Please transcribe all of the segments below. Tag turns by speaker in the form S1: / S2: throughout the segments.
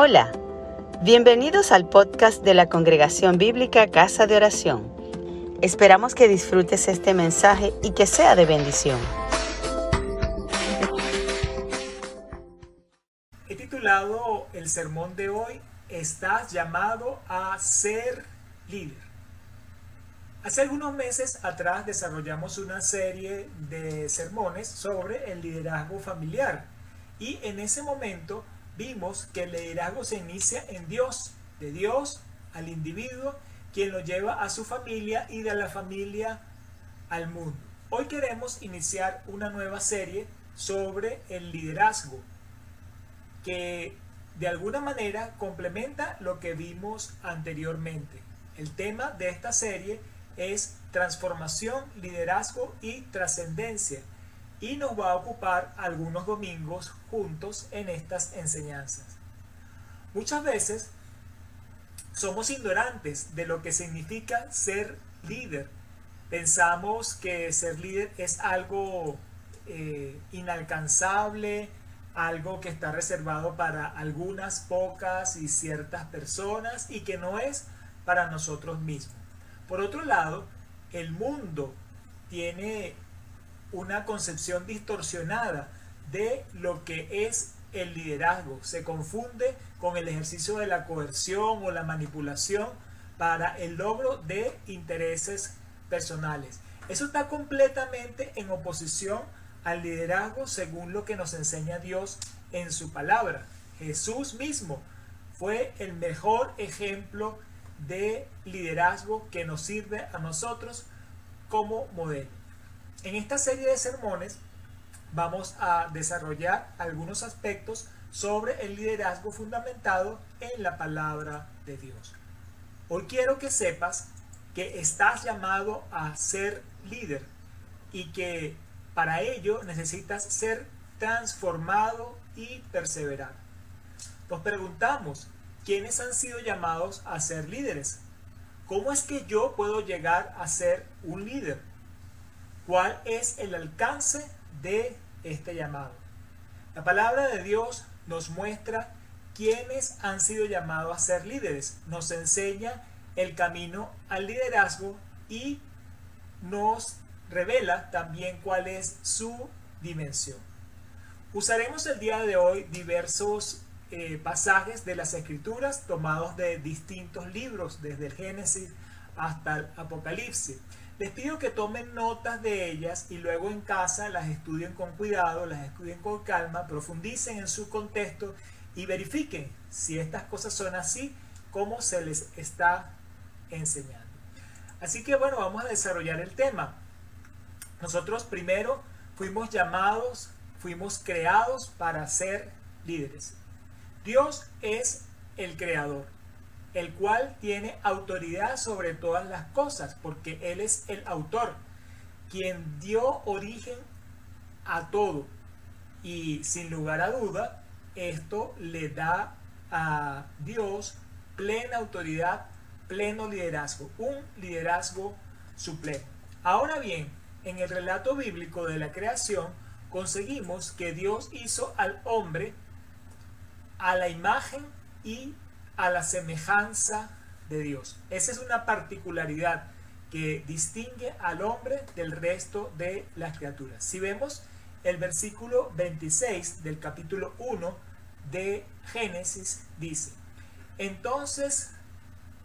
S1: Hola, bienvenidos al podcast de la Congregación Bíblica Casa de Oración. Esperamos que disfrutes este mensaje y que sea de bendición.
S2: He titulado el sermón de hoy, Estás llamado a ser líder. Hace algunos meses atrás desarrollamos una serie de sermones sobre el liderazgo familiar y en ese momento vimos que el liderazgo se inicia en Dios, de Dios al individuo, quien lo lleva a su familia y de la familia al mundo. Hoy queremos iniciar una nueva serie sobre el liderazgo, que de alguna manera complementa lo que vimos anteriormente. El tema de esta serie es transformación, liderazgo y trascendencia y nos va a ocupar algunos domingos juntos en estas enseñanzas. Muchas veces somos ignorantes de lo que significa ser líder. Pensamos que ser líder es algo eh, inalcanzable, algo que está reservado para algunas pocas y ciertas personas y que no es para nosotros mismos. Por otro lado, el mundo tiene una concepción distorsionada de lo que es el liderazgo. Se confunde con el ejercicio de la coerción o la manipulación para el logro de intereses personales. Eso está completamente en oposición al liderazgo según lo que nos enseña Dios en su palabra. Jesús mismo fue el mejor ejemplo de liderazgo que nos sirve a nosotros como modelo. En esta serie de sermones vamos a desarrollar algunos aspectos sobre el liderazgo fundamentado en la palabra de Dios. Hoy quiero que sepas que estás llamado a ser líder y que para ello necesitas ser transformado y perseverar. Nos preguntamos, ¿quiénes han sido llamados a ser líderes? ¿Cómo es que yo puedo llegar a ser un líder? ¿Cuál es el alcance de este llamado? La palabra de Dios nos muestra quiénes han sido llamados a ser líderes. Nos enseña el camino al liderazgo y nos revela también cuál es su dimensión. Usaremos el día de hoy diversos eh, pasajes de las escrituras tomados de distintos libros, desde el Génesis hasta el Apocalipsis. Les pido que tomen notas de ellas y luego en casa las estudien con cuidado, las estudien con calma, profundicen en su contexto y verifiquen si estas cosas son así como se les está enseñando. Así que bueno, vamos a desarrollar el tema. Nosotros primero fuimos llamados, fuimos creados para ser líderes. Dios es el creador el cual tiene autoridad sobre todas las cosas, porque Él es el autor, quien dio origen a todo. Y sin lugar a duda, esto le da a Dios plena autoridad, pleno liderazgo, un liderazgo supremo. Ahora bien, en el relato bíblico de la creación, conseguimos que Dios hizo al hombre a la imagen y a la semejanza de Dios. Esa es una particularidad que distingue al hombre del resto de las criaturas. Si vemos el versículo 26 del capítulo 1 de Génesis, dice, entonces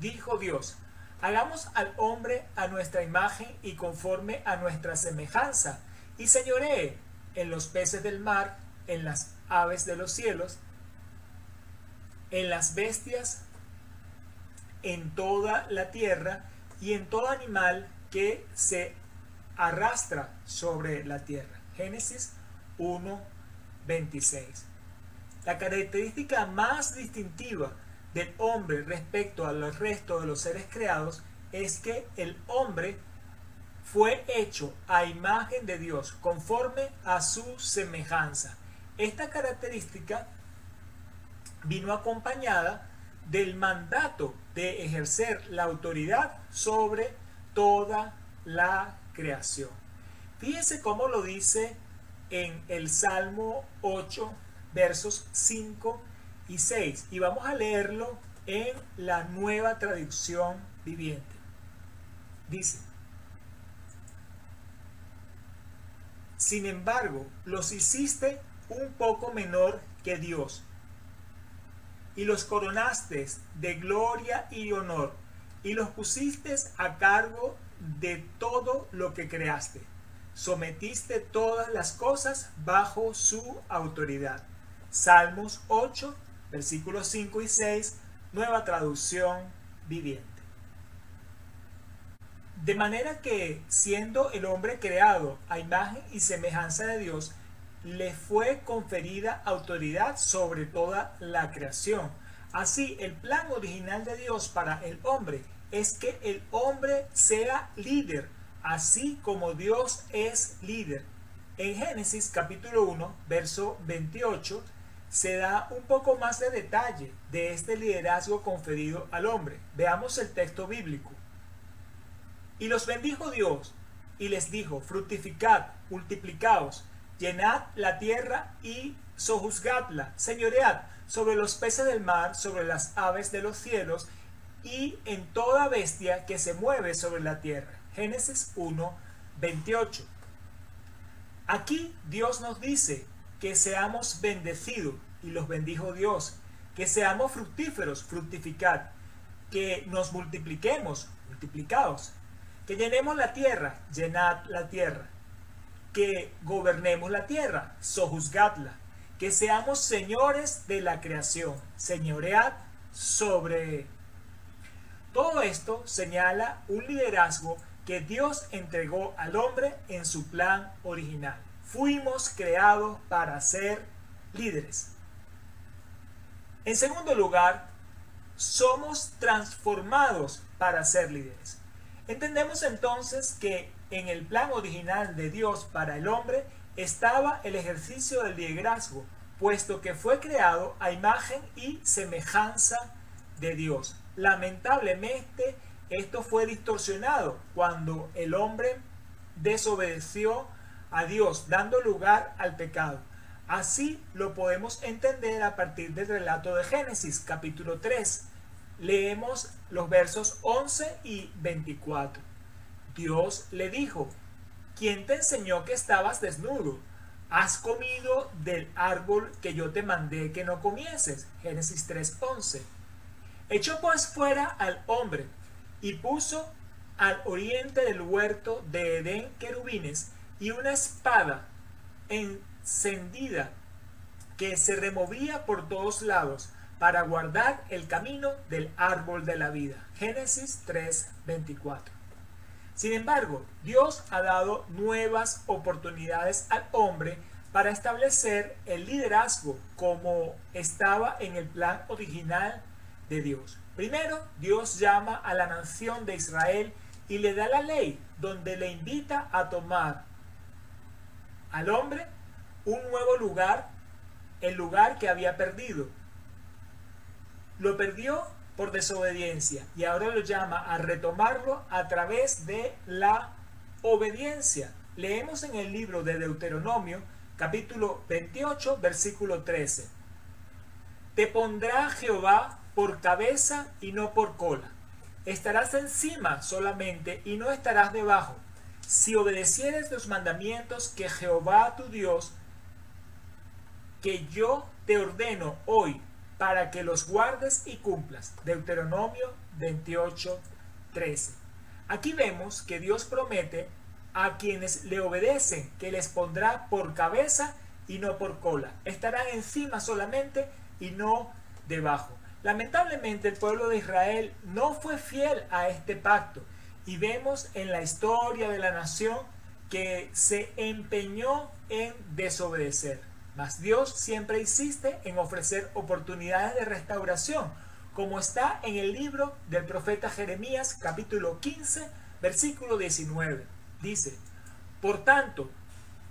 S2: dijo Dios, hagamos al hombre a nuestra imagen y conforme a nuestra semejanza, y señoree en los peces del mar, en las aves de los cielos, en las bestias, en toda la tierra y en todo animal que se arrastra sobre la tierra. Génesis 1, 26. La característica más distintiva del hombre respecto al resto de los seres creados es que el hombre fue hecho a imagen de Dios, conforme a su semejanza. Esta característica vino acompañada del mandato de ejercer la autoridad sobre toda la creación. Fíjense cómo lo dice en el Salmo 8, versos 5 y 6 y vamos a leerlo en la nueva traducción viviente. Dice, sin embargo, los hiciste un poco menor que Dios y los coronaste de gloria y honor y los pusiste a cargo de todo lo que creaste. Sometiste todas las cosas bajo su autoridad. Salmos 8, versículos 5 y 6, nueva traducción viviente. De manera que, siendo el hombre creado a imagen y semejanza de Dios, le fue conferida autoridad sobre toda la creación. Así, el plan original de Dios para el hombre es que el hombre sea líder, así como Dios es líder. En Génesis capítulo 1, verso 28, se da un poco más de detalle de este liderazgo conferido al hombre. Veamos el texto bíblico. Y los bendijo Dios y les dijo, fructificad, multiplicaos, llenad la tierra y sojuzgadla, señoread sobre los peces del mar, sobre las aves de los cielos y en toda bestia que se mueve sobre la tierra. Génesis 1, 28. Aquí Dios nos dice que seamos bendecidos, y los bendijo Dios, que seamos fructíferos, fructificad, que nos multipliquemos, multiplicados, que llenemos la tierra, llenad la tierra, que gobernemos la tierra, sojuzgadla, que seamos señores de la creación, señoread sobre todo esto señala un liderazgo que Dios entregó al hombre en su plan original. Fuimos creados para ser líderes. En segundo lugar, somos transformados para ser líderes. Entendemos entonces que en el plan original de Dios para el hombre estaba el ejercicio del liderazgo, puesto que fue creado a imagen y semejanza de Dios. Lamentablemente, esto fue distorsionado cuando el hombre desobedeció a Dios, dando lugar al pecado. Así lo podemos entender a partir del relato de Génesis, capítulo 3. Leemos los versos 11 y 24. Dios le dijo, ¿quién te enseñó que estabas desnudo? ¿Has comido del árbol que yo te mandé que no comieses? Génesis 3:11. Echó pues fuera al hombre y puso al oriente del huerto de Edén querubines y una espada encendida que se removía por todos lados para guardar el camino del árbol de la vida. Génesis 3:24. Sin embargo, Dios ha dado nuevas oportunidades al hombre para establecer el liderazgo como estaba en el plan original de Dios. Primero, Dios llama a la nación de Israel y le da la ley donde le invita a tomar al hombre un nuevo lugar, el lugar que había perdido. Lo perdió por desobediencia y ahora lo llama a retomarlo a través de la obediencia. Leemos en el libro de Deuteronomio capítulo 28 versículo 13. Te pondrá Jehová por cabeza y no por cola. Estarás encima solamente y no estarás debajo. Si obedecieres los mandamientos que Jehová tu Dios, que yo te ordeno hoy para que los guardes y cumplas. Deuteronomio 28, 13. Aquí vemos que Dios promete a quienes le obedecen que les pondrá por cabeza y no por cola. Estarán encima solamente y no debajo. Lamentablemente el pueblo de Israel no fue fiel a este pacto y vemos en la historia de la nación que se empeñó en desobedecer. Mas Dios siempre insiste en ofrecer oportunidades de restauración, como está en el libro del profeta Jeremías capítulo 15 versículo 19. Dice, Por tanto,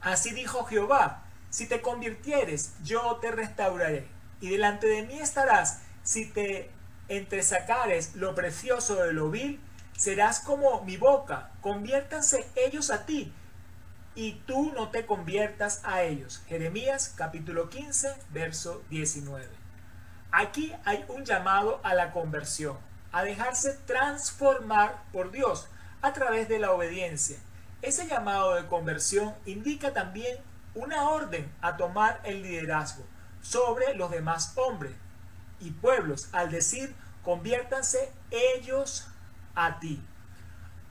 S2: así dijo Jehová, si te convirtieres, yo te restauraré, y delante de mí estarás si te entresacares lo precioso de lo vil, serás como mi boca, conviértanse ellos a ti, y tú no te conviertas a ellos. Jeremías capítulo 15, verso 19. Aquí hay un llamado a la conversión, a dejarse transformar por Dios a través de la obediencia. Ese llamado de conversión indica también una orden a tomar el liderazgo sobre los demás hombres y pueblos, al decir, conviértanse ellos a ti.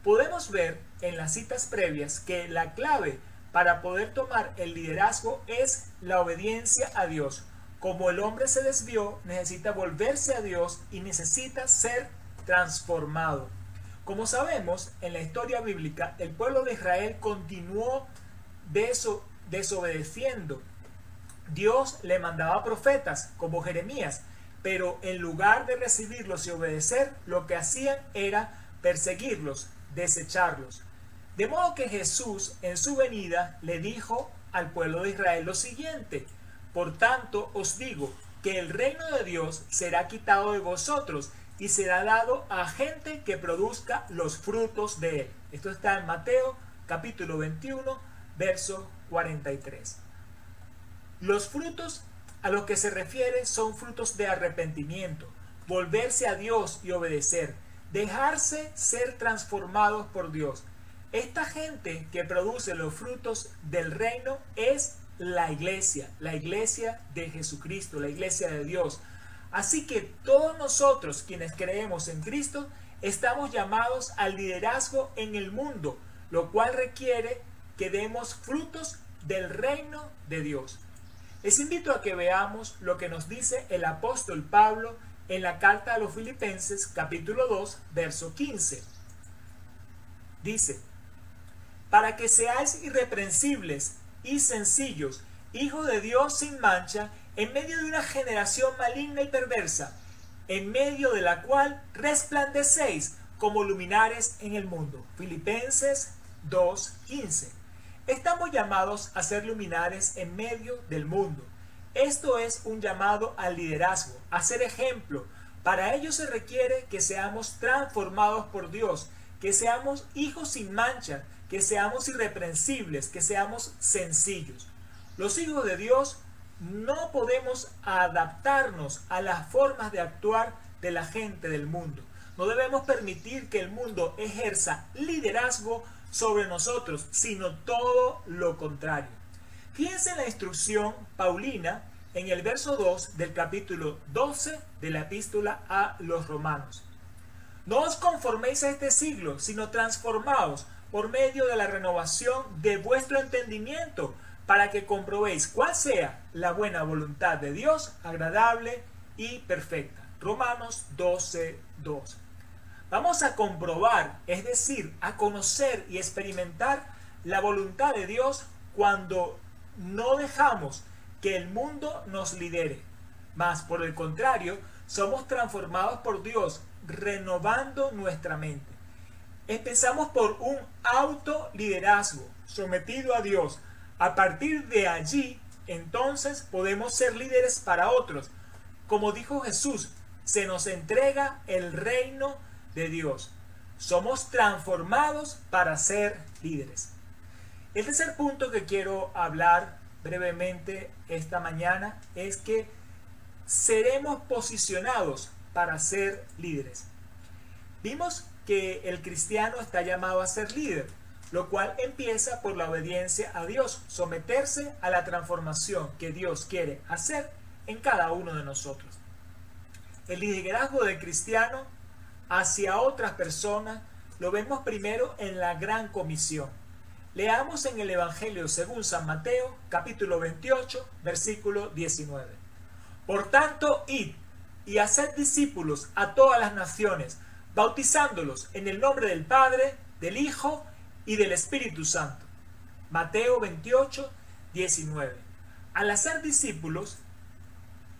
S2: Podemos ver en las citas previas que la clave para poder tomar el liderazgo es la obediencia a Dios. Como el hombre se desvió, necesita volverse a Dios y necesita ser transformado. Como sabemos, en la historia bíblica, el pueblo de Israel continuó desobedeciendo. Dios le mandaba profetas como Jeremías, pero en lugar de recibirlos y obedecer, lo que hacían era perseguirlos, desecharlos. De modo que Jesús en su venida le dijo al pueblo de Israel lo siguiente, por tanto os digo que el reino de Dios será quitado de vosotros y será dado a gente que produzca los frutos de él. Esto está en Mateo capítulo 21, verso 43. Los frutos a los que se refiere son frutos de arrepentimiento, volverse a Dios y obedecer, dejarse ser transformados por Dios. Esta gente que produce los frutos del reino es la iglesia, la iglesia de Jesucristo, la iglesia de Dios. Así que todos nosotros quienes creemos en Cristo estamos llamados al liderazgo en el mundo, lo cual requiere que demos frutos del reino de Dios. Les invito a que veamos lo que nos dice el apóstol Pablo en la carta a los Filipenses capítulo 2, verso 15. Dice, para que seáis irreprensibles y sencillos, hijos de Dios sin mancha, en medio de una generación maligna y perversa, en medio de la cual resplandecéis como luminares en el mundo. Filipenses 2.15. Estamos llamados a ser luminares en medio del mundo. Esto es un llamado al liderazgo, a ser ejemplo. Para ello se requiere que seamos transformados por Dios, que seamos hijos sin mancha, que seamos irreprensibles, que seamos sencillos. Los hijos de Dios no podemos adaptarnos a las formas de actuar de la gente del mundo. No debemos permitir que el mundo ejerza liderazgo sobre nosotros, sino todo lo contrario. Fíjense en la instrucción paulina en el verso 2 del capítulo 12 de la epístola a los romanos. No os conforméis a este siglo, sino transformaos por medio de la renovación de vuestro entendimiento, para que comprobéis cuál sea la buena voluntad de Dios, agradable y perfecta. Romanos 12, 2. Vamos a comprobar, es decir, a conocer y experimentar la voluntad de Dios cuando no dejamos que el mundo nos lidere. Más por el contrario, somos transformados por Dios, renovando nuestra mente. Empezamos por un autoliderazgo sometido a Dios. A partir de allí, entonces podemos ser líderes para otros. Como dijo Jesús, se nos entrega el reino de Dios. Somos transformados para ser líderes. El tercer punto que quiero hablar brevemente esta mañana es que seremos posicionados para ser líderes. Vimos que el cristiano está llamado a ser líder, lo cual empieza por la obediencia a Dios, someterse a la transformación que Dios quiere hacer en cada uno de nosotros. El liderazgo del cristiano hacia otras personas lo vemos primero en la gran comisión. Leamos en el Evangelio según San Mateo, capítulo 28, versículo 19. Por tanto, id y haced discípulos a todas las naciones, bautizándolos en el nombre del Padre, del Hijo y del Espíritu Santo. Mateo 28, 19. Al hacer discípulos,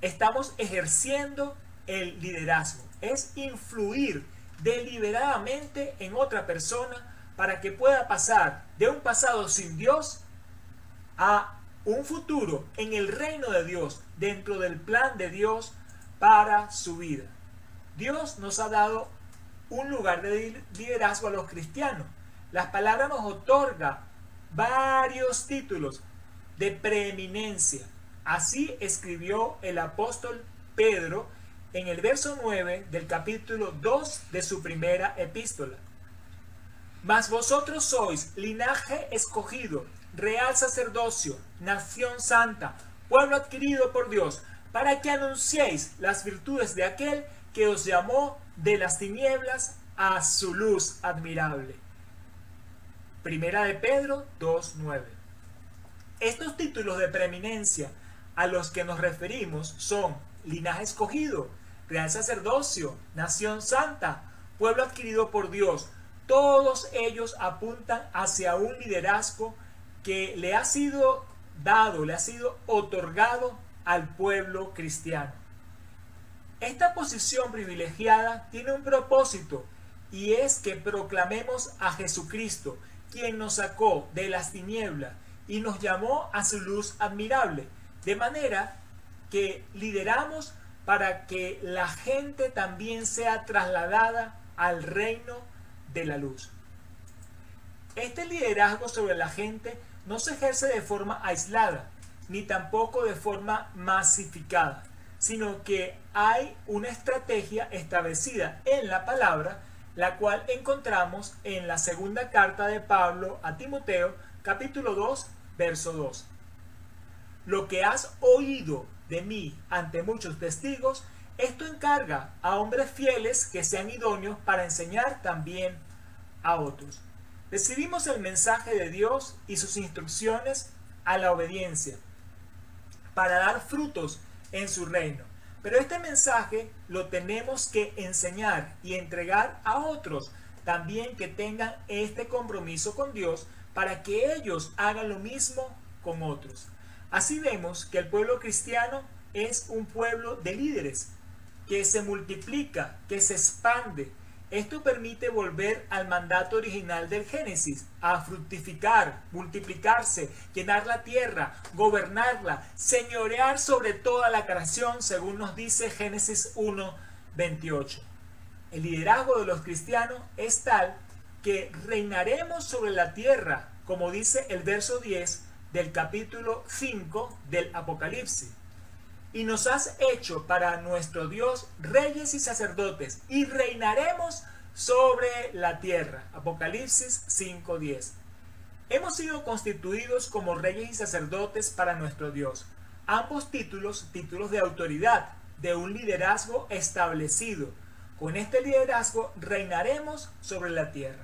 S2: estamos ejerciendo el liderazgo. Es influir deliberadamente en otra persona para que pueda pasar de un pasado sin Dios a un futuro en el reino de Dios, dentro del plan de Dios para su vida. Dios nos ha dado un lugar de liderazgo a los cristianos. Las palabras nos otorga varios títulos de preeminencia. Así escribió el apóstol Pedro en el verso 9 del capítulo 2 de su primera epístola. Mas vosotros sois linaje escogido, real sacerdocio, nación santa, pueblo adquirido por Dios, para que anunciéis las virtudes de aquel que os llamó de las tinieblas a su luz admirable. Primera de Pedro 2.9. Estos títulos de preeminencia a los que nos referimos son linaje escogido, real sacerdocio, nación santa, pueblo adquirido por Dios. Todos ellos apuntan hacia un liderazgo que le ha sido dado, le ha sido otorgado al pueblo cristiano. Esta posición privilegiada tiene un propósito y es que proclamemos a Jesucristo, quien nos sacó de las tinieblas y nos llamó a su luz admirable, de manera que lideramos para que la gente también sea trasladada al reino de la luz. Este liderazgo sobre la gente no se ejerce de forma aislada, ni tampoco de forma masificada, sino que hay una estrategia establecida en la palabra, la cual encontramos en la segunda carta de Pablo a Timoteo, capítulo 2, verso 2. Lo que has oído de mí ante muchos testigos, esto encarga a hombres fieles que sean idóneos para enseñar también a otros. Recibimos el mensaje de Dios y sus instrucciones a la obediencia para dar frutos en su reino. Pero este mensaje lo tenemos que enseñar y entregar a otros también que tengan este compromiso con Dios para que ellos hagan lo mismo con otros. Así vemos que el pueblo cristiano es un pueblo de líderes que se multiplica, que se expande, esto permite volver al mandato original del Génesis, a fructificar, multiplicarse, llenar la tierra, gobernarla, señorear sobre toda la creación, según nos dice Génesis 1, 28. El liderazgo de los cristianos es tal que reinaremos sobre la tierra, como dice el verso 10 del capítulo 5 del Apocalipsis y nos has hecho para nuestro Dios reyes y sacerdotes, y reinaremos sobre la tierra. Apocalipsis 5:10. Hemos sido constituidos como reyes y sacerdotes para nuestro Dios. Ambos títulos, títulos de autoridad, de un liderazgo establecido. Con este liderazgo reinaremos sobre la tierra.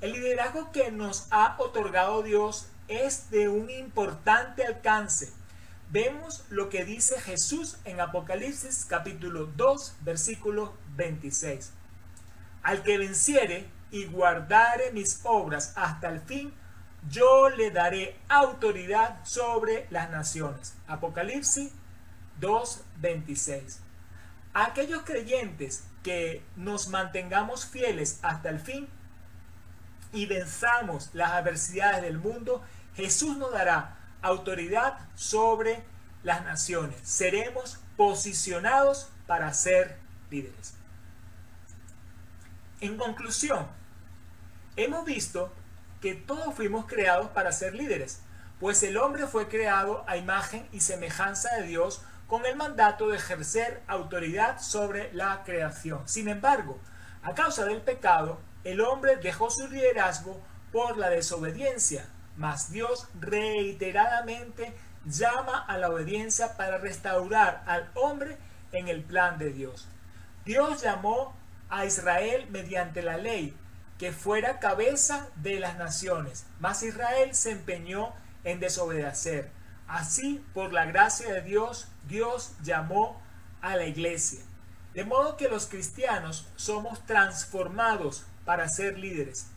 S2: El liderazgo que nos ha otorgado Dios es de un importante alcance vemos lo que dice Jesús en Apocalipsis capítulo 2 versículo 26. Al que venciere y guardare mis obras hasta el fin, yo le daré autoridad sobre las naciones. Apocalipsis 2.26. A aquellos creyentes que nos mantengamos fieles hasta el fin y venzamos las adversidades del mundo, Jesús nos dará autoridad sobre las naciones. Seremos posicionados para ser líderes. En conclusión, hemos visto que todos fuimos creados para ser líderes, pues el hombre fue creado a imagen y semejanza de Dios con el mandato de ejercer autoridad sobre la creación. Sin embargo, a causa del pecado, el hombre dejó su liderazgo por la desobediencia, mas Dios reiteradamente llama a la obediencia para restaurar al hombre en el plan de Dios. Dios llamó a Israel mediante la ley que fuera cabeza de las naciones, mas Israel se empeñó en desobedecer. Así, por la gracia de Dios, Dios llamó a la iglesia. De modo que los cristianos somos transformados para ser líderes.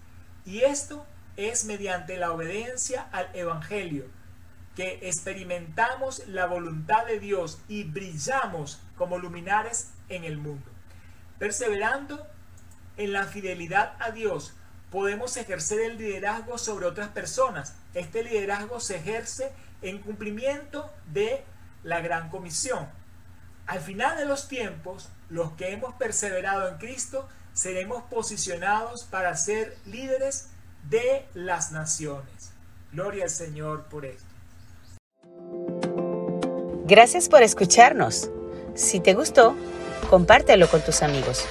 S2: Y esto es mediante la obediencia al Evangelio que experimentamos la voluntad de Dios y brillamos como luminares en el mundo. Perseverando en la fidelidad a Dios, podemos ejercer el liderazgo sobre otras personas. Este liderazgo se ejerce en cumplimiento de la gran comisión. Al final de los tiempos, los que hemos perseverado en Cristo seremos posicionados para ser líderes de las naciones. Gloria al Señor por esto.
S1: Gracias por escucharnos. Si te gustó, compártelo con tus amigos.